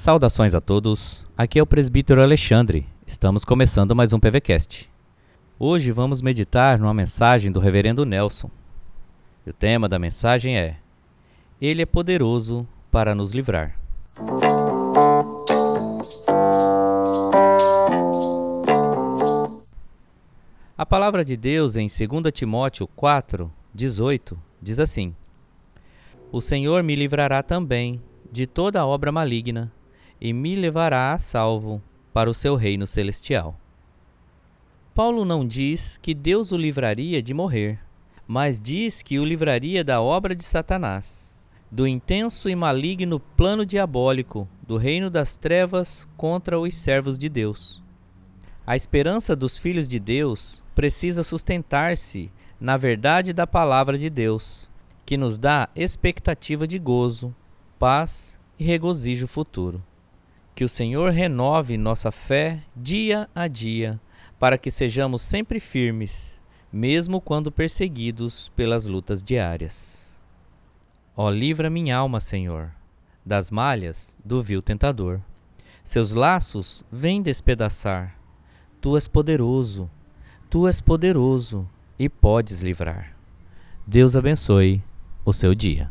Saudações a todos, aqui é o presbítero Alexandre, estamos começando mais um PVCast. Hoje vamos meditar numa mensagem do reverendo Nelson. E o tema da mensagem é Ele é poderoso para nos livrar. A palavra de Deus em 2 Timóteo 4, 18 diz assim: O Senhor me livrará também de toda obra maligna e me levará a salvo para o seu reino celestial. Paulo não diz que Deus o livraria de morrer, mas diz que o livraria da obra de Satanás, do intenso e maligno plano diabólico do reino das trevas contra os servos de Deus. A esperança dos filhos de Deus precisa sustentar-se na verdade da palavra de Deus, que nos dá expectativa de gozo, paz e regozijo futuro. Que o Senhor renove nossa fé dia a dia, para que sejamos sempre firmes, mesmo quando perseguidos pelas lutas diárias. Ó, livra minha alma, Senhor, das malhas do vil tentador. Seus laços vêm despedaçar. Tu és poderoso, tu és poderoso e podes livrar. Deus abençoe o seu dia.